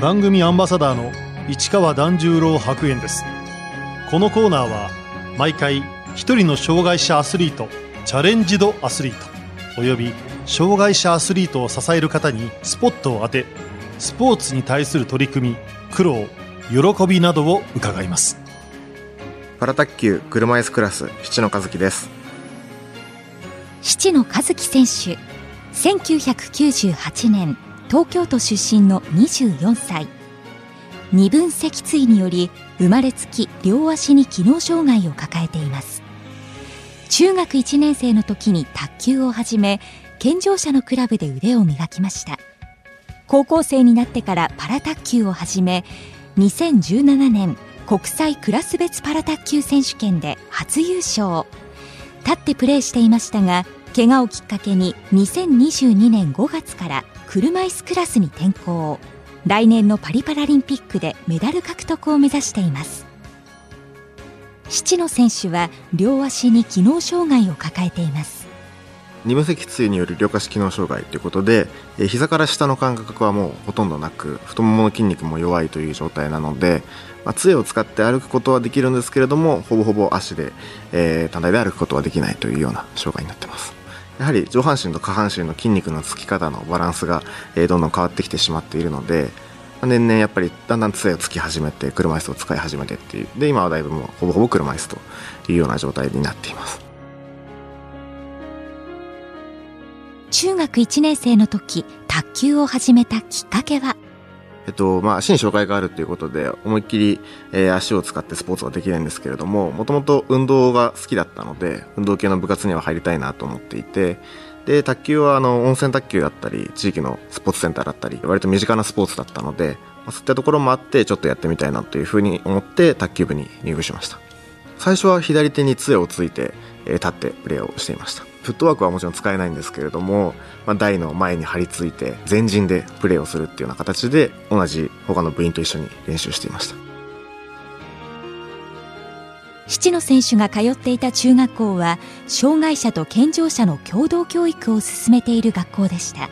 番組アンバサダーの市川團十郎白猿です。このコーナーは毎回一人の障害者アスリートチャレンジドアスリートおよび障害者アスリートを支える方にスポットを当てスポーツに対する取り組み苦労喜びなどを伺います。パラ卓球車椅子クラス七野和樹です。七野和樹選手1998年東京都出身の24歳。二分脊椎により生まれつき両足に機能障害を抱えています。中学1年生の時に卓球を始め健常者のクラブで腕を磨きました。高校生になってからパラ卓球を始め2017年国際クラス別パラ卓球選手権で初優勝。立ってプレーしていましたが怪我をきっかけに2022年5月から車椅子クラスに転向。来年のパリパラリンピックでメダル獲得を目指しています。七野選手は両足に機能障害を抱えています。二分脊椎による両下肢機能障害ということでえ膝から下の感覚はもうほとんどなく太ももの筋肉も弱いという状態なので、まあ、杖を使って歩くことはできるんですけれどもほぼほぼ足で、えー、単体で歩くことはできないというような障害になってます。やはり上半身と下半身の筋肉のつき方のバランスが、えー、どんどん変わってきてしまっているので年々やっぱりだんだん杖をつき始めて車椅子を使い始めてっていう。で今はだいぶもうほぼほぼ車椅子というような状態になっています。中学1年生の時卓球を始めたきっかけは？えっと、まあ、足に障害があるということで、思いっきり、えー、足を使ってスポーツはできないんですけれども、もともと運動が好きだったので、運動系の部活には入りたいなと思っていて、で、卓球はあの、温泉卓球だったり、地域のスポーツセンターだったり、割と身近なスポーツだったので、まあ、そういったところもあって、ちょっとやってみたいなというふうに思って、卓球部に入部しました。最初は左手に杖をついて、えー、立ってプレーをしていました。フットワークはもちろん使えないんですけれども、まあ、台の前に張り付いて前陣でプレーをするっていうような形で同じ他の部員と一緒に練習していました。七野選手が通っていた中学校は障害者と健常者の共同教育を進めている学校でした。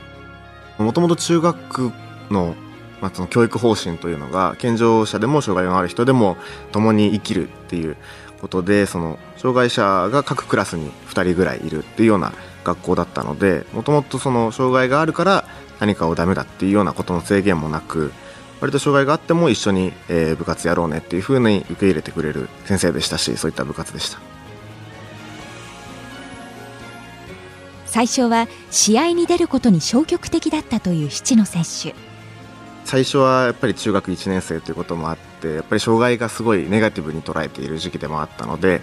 もともと中学のまあ、その教育方針というのが健常者でも障害のある人でも共に生きるっていうことでその障害者が各クラスに2人ぐらいいるっていうような学校だったのでもともとその障害があるから何かをダメだっていうようなことの制限もなく割と障害があっても一緒に、え、部活やろうねっていうふうに受け入れてくれる先生でしたしそういった部活でした。最初は試合に出ることに消極的だったという七野選手。最初はやっぱり中学1年生ということもあってやっぱり障害がすごいネガティブに捉えている時期でもあったので、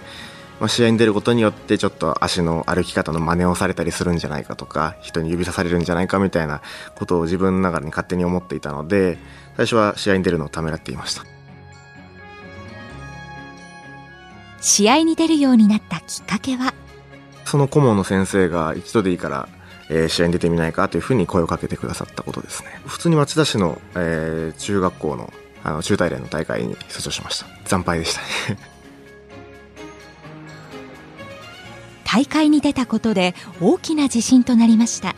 まあ、試合に出ることによってちょっと足の歩き方の真似をされたりするんじゃないかとか人に指さされるんじゃないかみたいなことを自分の中に勝手に思っていたので最初は試合に出るのをためらっていました。試合に出るようになったきっかけは？その顧問の先生が一度でいいからえー、試合に出てみないかというふうに声をかけてくださったことですね。普通に町田市の、えー、中学校のあの中大連の大会に出場しました。惨敗でしたね。大会に出たことで大きな自信となりました。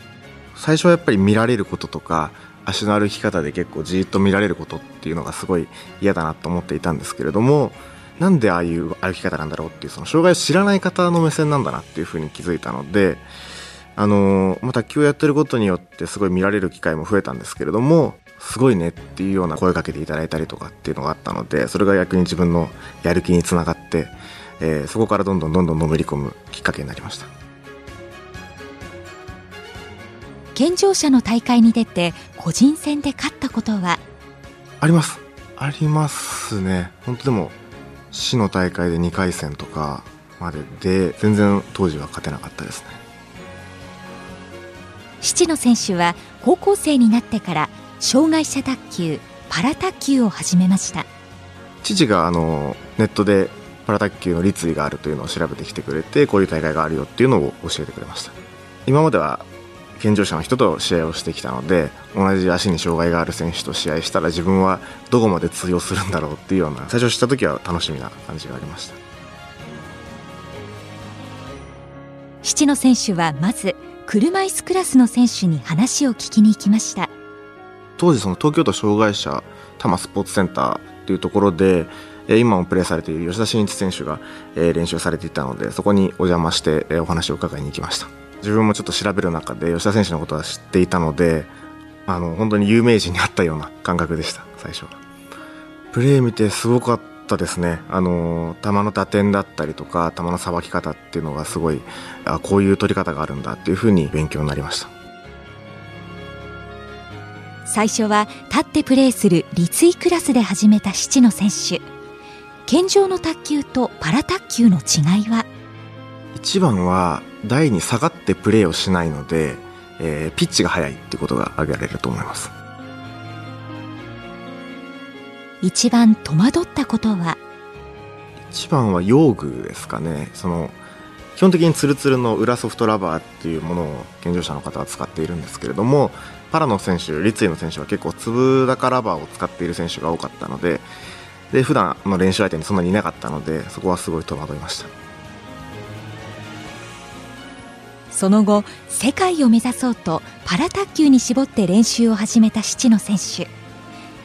最初はやっぱり見られることとか足の歩き方で結構じっと見られることっていうのがすごい嫌だなと思っていたんですけれどもなんでああいう歩き方なんだろうっていうその障害を知らない方の目線なんだなっていうふうに気づいたのであのまあ、卓球をやってることによってすごい見られる機会も増えたんですけれどもすごいねっていうような声かけていただいたりとかっていうのがあったのでそれが逆に自分のやる気につながって、えー、そこからどんどんどんどんのめり込むきっかけになりました。健常者の大会に出て個人戦で勝ったことは？あります。ありますね。本当でも市の大会で2回戦とかまでで全然当時は勝てなかったですね七野選手は高校生になってから障害者卓球パラ卓球を始めました。父があのネットでパラ卓球の立位があるというのを調べてきてくれてこういう大会があるよっていうのを教えてくれました。今までは健常者の人と試合をしてきたので同じ足に障害がある選手と試合したら自分はどこまで通用するんだろうっていうような最初知った時は楽しみな感じがありました。七野選手はまず車椅子クラスの選手に話を聞きに行きました。当時その東京都障害者多摩スポーツセンターっていうところで今もプレーされている吉田真一選手が練習されていたのでそこにお邪魔してお話を伺いに行きました。自分もちょっと調べる中で吉田選手のことは知っていたのであの本当に有名人に会ったような感覚でした最初は。プレー見てすごかったですねあの球の打点だったりとか球のさばき方っていうのがすごいあこういう取り方があるんだっていうふうに勉強になりました。最初は立ってプレーする立位クラスで始めた七野選手。健常の卓球とパラ卓球の違いは？一番は台に下がってプレーをしないので、えー、ピッチが速いってことが挙げられると思います一番戸惑ったことは？一番は用具ですかね。その基本的にツルツルの裏ソフトラバーっていうものを健常者の方は使っているんですけれどもパラの選手立位の選手は結構粒高ラバーを使っている選手が多かったのでで普段の練習相手にそんなにいなかったのでそこはすごい戸惑いました。その後世界を目指そうとパラ卓球に絞って練習を始めた七野選手。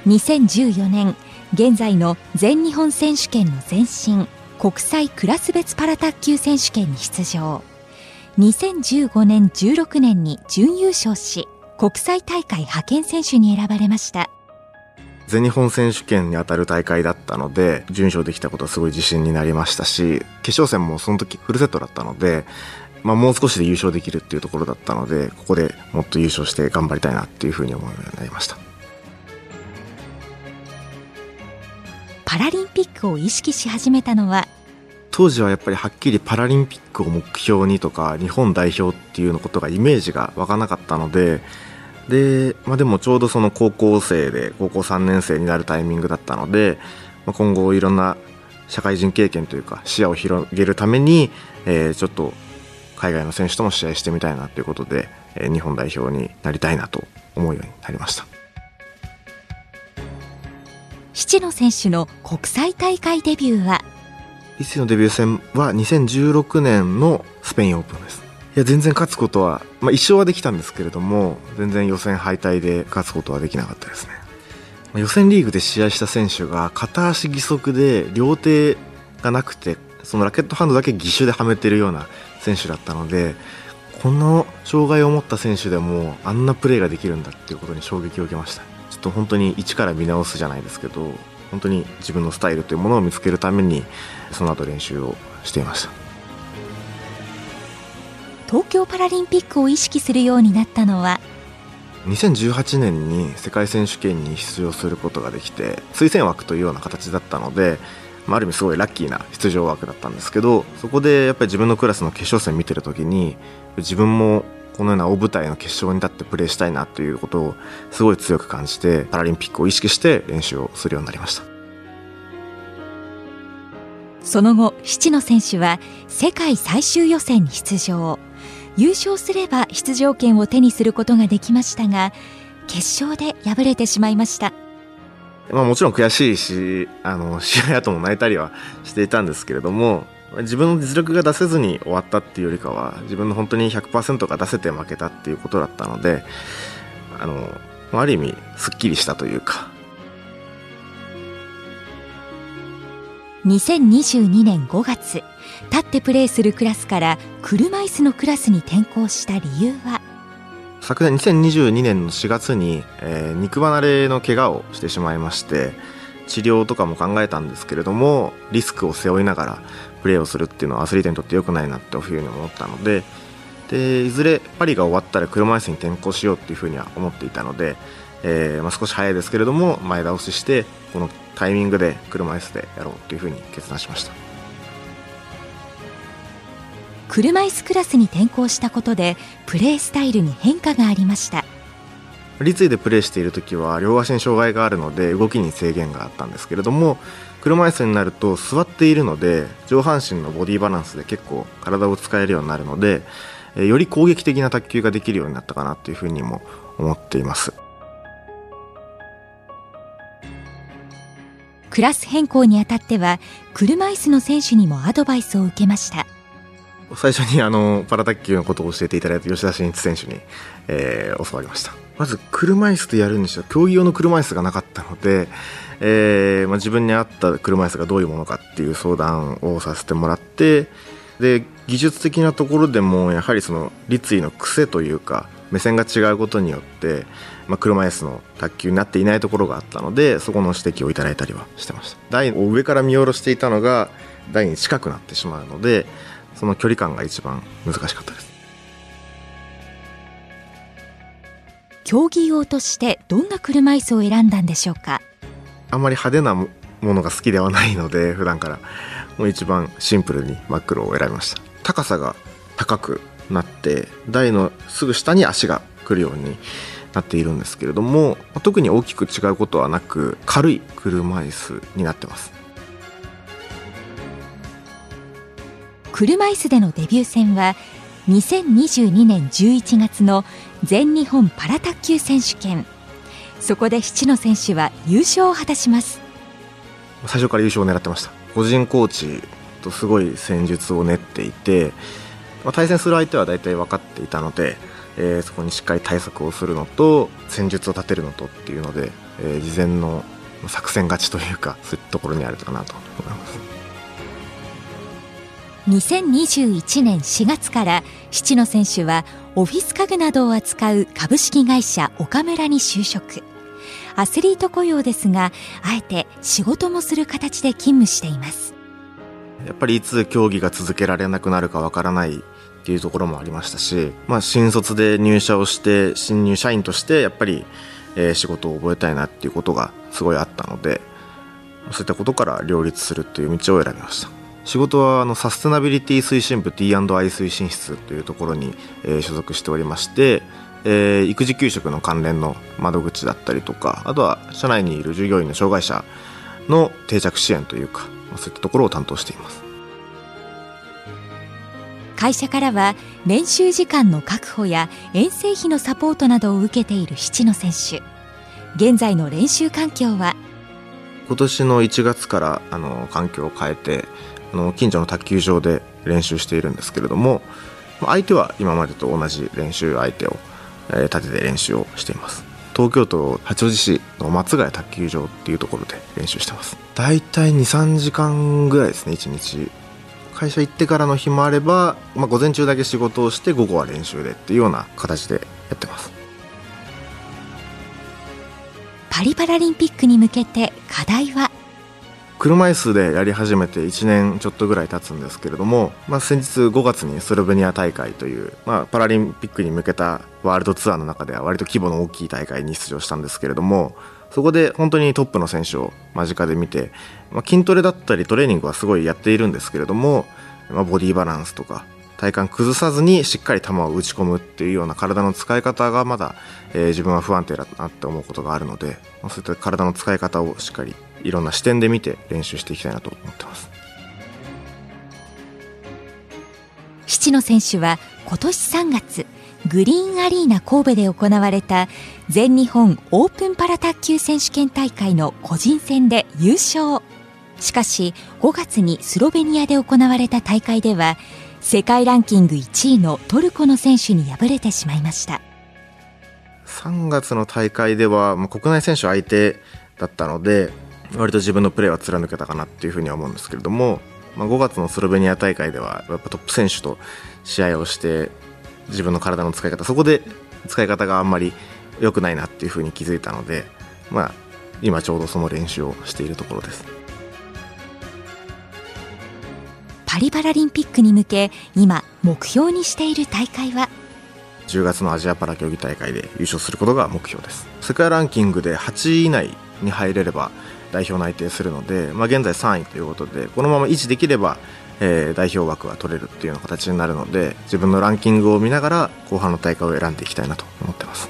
2014年現在の全日本選手権の前身国際クラス別パラ卓球選手権に出場。2015年16年に準優勝し国際大会派遣選手に選ばれました。全日本選手権にあたる大会だったので準勝できたことはすごい自信になりましたし決勝戦もその時フルセットだったので、まあ、もう少しで優勝できるっていうところだったのでここでもっと優勝して頑張りたいなっていうふうに思うようになりました。パラリンピックを意識し始めたのは当時はやっぱりはっきりパラリンピックを目標にとか日本代表っていうのことがイメージが湧かなかったのでで,、まあ、でもちょうどその高校生で高校3年生になるタイミングだったので、まあ、今後いろんな社会人経験というか視野を広げるために、えー、ちょっと海外の選手とも試合してみたいなということで、えー、日本代表になりたいなと思うようになりました。七野選手の国際大会デビューは？一世のデビュー戦は2016年のスペインオープンです。いや全然勝つことは、まあ、一勝はできたんですけれども全然予選敗退で勝つことはできなかったですね。予選リーグで試合した選手が片足義足で両手がなくてそのラケットハンドだけ義手ではめてるような選手だったのでこの障害を持った選手でもあんなプレーができるんだっていうことに衝撃を受けました。ちょっと本当に一から見直すじゃないですけど本当に自分のスタイルというものを見つけるためにその後練習をしていました。東京パラリンピックを意識するようになったのは？2018年に世界選手権に出場することができて推薦枠というような形だったので、まあ、ある意味すごいラッキーな出場枠だったんですけどそこでやっぱり自分のクラスの決勝戦見てる時に自分もこのような大舞台の決勝に立ってプレーしたいなということをすごい強く感じてパラリンピックを意識して練習をするようになりました。その後七野選手は世界最終予選に出場。優勝すれば出場権を手にすることができましたが決勝で敗れてしまいました。まあ、もちろん悔しいしあの 試合後も泣いたりはしていたんですけれども自分の実力が出せずに終わったっていうよりかは自分の本当に100%が出せて負けたっていうことだったのであのある意味すっきりしたというか。2022年5月立ってプレーするクラスから車椅子のクラスに転向した理由は？昨年2022年の4月に、えー、肉離れの怪我をしてしまいまして治療とかも考えたんですけれどもリスクを背負いながらプレーをするっていうのはアスリートにとって良くないなというふうに思ったのででいずれパリが終わったら車椅子に転向しようっていうふうには思っていたので、えーまあ、少し早いですけれども前倒ししてこのタイミングで車椅子でやろうというふうに決断しました。車椅子クラスに転向したことでプレースタイルに変化がありました。立位でプレーしている時は両足に障害があるので動きに制限があったんですけれども車椅子になると座っているので上半身のボディバランスで結構体を使えるようになるのでより攻撃的な卓球ができるようになったかなというふうにも思っています。クラス変更にあたっては車椅子の選手にもアドバイスを受けました最初にあのパラ卓球のことを教えていただいた吉田真一選手に、えー、教わりました。まず車椅子でやるにしては競技用の車椅子がなかったので、えーまあ、自分に合った車椅子がどういうものかっていう相談をさせてもらってで技術的なところでもやはりその立位の癖というか目線が違うことによって、まあ、車椅子の卓球になっていないところがあったのでそこの指摘をいただいたりはしてました。台を上から見下ろしていたのが台に近くなってしまうのでその距離感が一番難しかったです。競技用としてどんな車椅子を選んだんでしょうか？あんまり派手なものが好きではないので 普段からもう一番シンプルに真っ黒を選びました。高さが高くなって台のすぐ下に足が来るようになっているんですけれども特に大きく違うことはなく軽い車椅子になってます車椅子でのデビュー戦は2022年11月の全日本パラ卓球選手権。そこで七野選手は優勝を果たします。最初から優勝を狙ってました。個人コーチとすごい戦術を練っていて、まあ、対戦する相手は大体分かっていたので、えー、そこにしっかり対策をするのと戦術を立てるのとっていうので、えー、事前の作戦勝ちというかそういったところにあるかなと思います。2021年4月から七野選手はオフィス家具などを扱う株式会社岡村に就職。アスリート雇用ですがあえて仕事もする形で勤務しています。やっぱりいつ競技が続けられなくなるかわからないっていうところもありましたし、まあ、新卒で入社をして新入社員としてやっぱり、えー、仕事を覚えたいなっていうことがすごいあったのでそういったことから両立するっていう道を選びました。仕事はあのサステナビリティ推進部 T&I 推進室というところに、えー、所属しておりまして、えー、育児給食の関連の窓口だったりとかあとは社内にいる従業員の障害者の定着支援というかそういったところを担当しています。会社からは練習時間の確保や遠征費のサポートなどを受けている七野選手。現在の練習環境は？今年の1月からあの環境を変えてあの近所の卓球場で練習しているんですけれども相手は今までと同じ練習相手を、え立てて練習をしています。東京都八王子市の松ヶ谷卓球場っていうところで練習してます。大体23時間ぐらいですね1日。会社行ってからの日もあれば、まあ、午前中だけ仕事をして午後は練習でっていうような形でやってます。パリパラリンピックに向けて課題は車椅子でやり始めて1年ちょっとぐらい経つんですけれども、まあ、先日5月にスロベニア大会という、まあ、パラリンピックに向けたワールドツアーの中では割と規模の大きい大会に出場したんですけれどもそこで本当にトップの選手を間近で見て、まあ、筋トレだったりトレーニングはすごいやっているんですけれども、まあ、ボディバランスとか体幹崩さずにしっかり球を打ち込むっていうような体の使い方がまだ、えー、自分は不安定だなって思うことがあるので、そういった体の使い方をしっかりいろんな視点で見て練習していきたいなと思ってます。七野選手は今年3月グリーンアリーナ神戸で行われた全日本オープンパラ卓球選手権大会の個人戦で優勝。しかし5月にスロベニアで行われた大会では世界ランキング1位のトルコの選手に敗れてしまいました。3月の大会では、まあ、国内選手相手だったので割と自分のプレーは貫けたかなっていうふうには思うんですけれども、まあ、5月のスロベニア大会ではやっぱトップ選手と試合をして自分の体の使い方そこで使い方があんまり良くないなっていうふうに気づいたので、まあ、今ちょうどその練習をしているところです。パリパラリンピックに向け今目標にしている大会は？10月のアジアパラ競技大会で優勝することが目標です。世界ランキングで8位以内に入れれば代表内定するので、まあ、現在3位ということでこのまま維持できれば、えー、代表枠は取れるっていうような形になるので自分のランキングを見ながら後半の大会を選んでいきたいなと思ってます。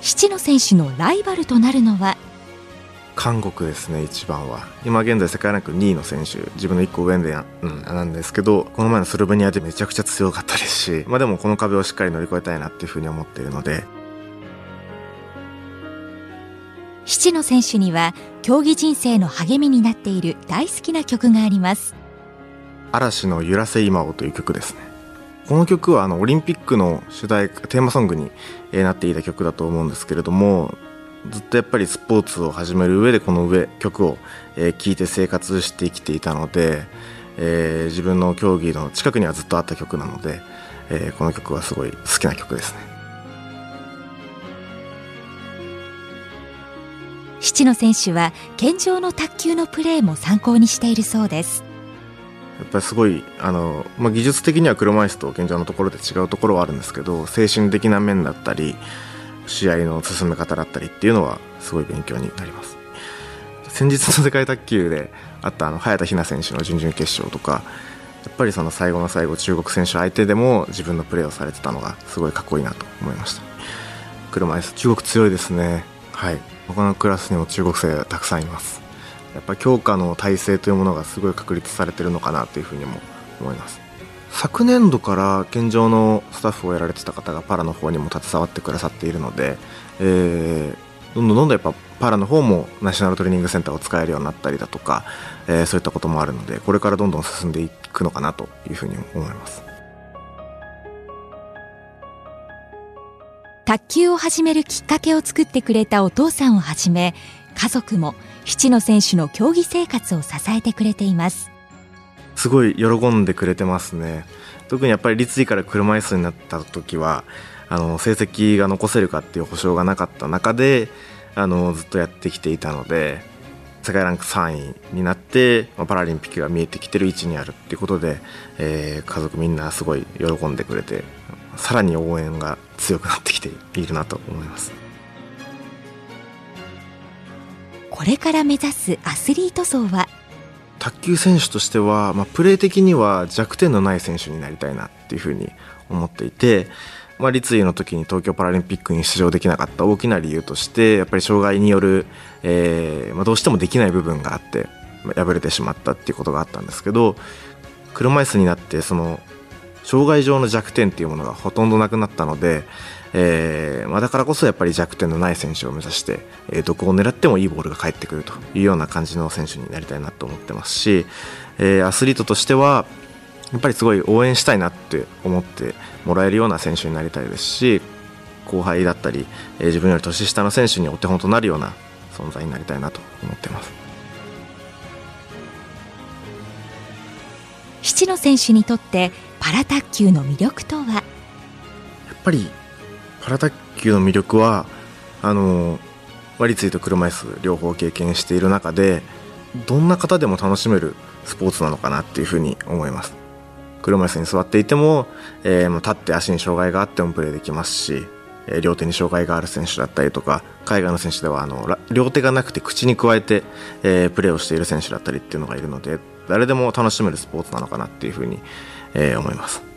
七野選手のライバルとなるのは韓国ですね一番は。今現在世界ランク2位の選手自分の1個上で、うん、なんですけどこの前のスロベニアでめちゃくちゃ強かったですし、まあ、でもこの壁をしっかり乗り越えたいなっていうふうに思っているので。七野選手には競技人生の励みになっている大好きな曲があります。嵐の揺らせ今をという曲ですね。この曲はあのオリンピックの主題テーマソングになっていた曲だと思うんですけれどもずっとやっぱりスポーツを始める上でこの上曲を聴いて生活してきていたので、えー、自分の競技の近くにはずっとあった曲なので、えー、この曲はすごい好きな曲ですね。七野選手は健常の卓球のプレーも参考にしているそうです。やっぱりすごいあの、まあ、技術的には車椅子と現状のところで違うところはあるんですけど精神的な面だったり試合の進め方だったりっていうのはすごい勉強になります。先日の世界卓球であったあの早田ひな選手の準々決勝とかやっぱりその最後の最後中国選手相手でも自分のプレーをされてたのがすごいかっこいいなと思いました。車椅子中国強いですね。はい。他のクラスにも中国生たくさんいます。やっぱ強化の体制というものがすごい確立されてるのかなというふうにも思います。昨年度から現状のスタッフをやられてた方がパラの方にも携わってくださっているので、えー、どんどんどんどんやっぱパラの方もナショナルトレーニングセンターを使えるようになったりだとか、えー、そういったこともあるのでこれからどんどん進んでいくのかなというふうに思います。卓球を始めるきっかけを作ってくれたお父さんをはじめ家族も七野選手の競技生活を支えてくれています。すごい喜んでくれてますね。特にやっぱり立位から車椅子になった時はあの成績が残せるかっていう保証がなかった中であのずっとやってきていたので世界ランク3位になってまあパラリンピックが見えてきてる位置にあるっていうことで、えー、家族みんなすごい喜んでくれてさらに応援が強くなってきているなと思います。これから目指すアスリート層は卓球選手としては、まあ、プレー的には弱点のない選手になりたいなっていうふうに思っていて、まあ、立位の時に東京パラリンピックに出場できなかった大きな理由としてやっぱり障害による、えーまあ、どうしてもできない部分があって、まあ、敗れてしまったっていうことがあったんですけど車椅子になってその障害上の弱点っていうものがほとんどなくなったので、えーまあ、だからこそやっぱり弱点のない選手を目指して、えー、どこを狙ってもいいボールが返ってくるというような感じの選手になりたいなと思ってますし、えー、アスリートとしてはやっぱりすごい応援したいなって思ってもらえるような選手になりたいですし後輩だったり、えー、自分より年下の選手にお手本となるような存在になりたいなと思ってます。七野選手にとってパラ卓球の魅力とは？やっぱりパラ卓球の魅力はあの割りついと車椅子両方経験している中でどんな方でも楽しめるスポーツなのかなっていうふうに思います。車椅子に座っていても、えー、立って足に障害があってもプレーできますし、えー、両手に障害がある選手だったりとか海外の選手ではあの両手がなくて口に加えて、えー、プレーをしている選手だったりっていうのがいるので誰でも楽しめるスポーツなのかなっていうふうに、えー、思います。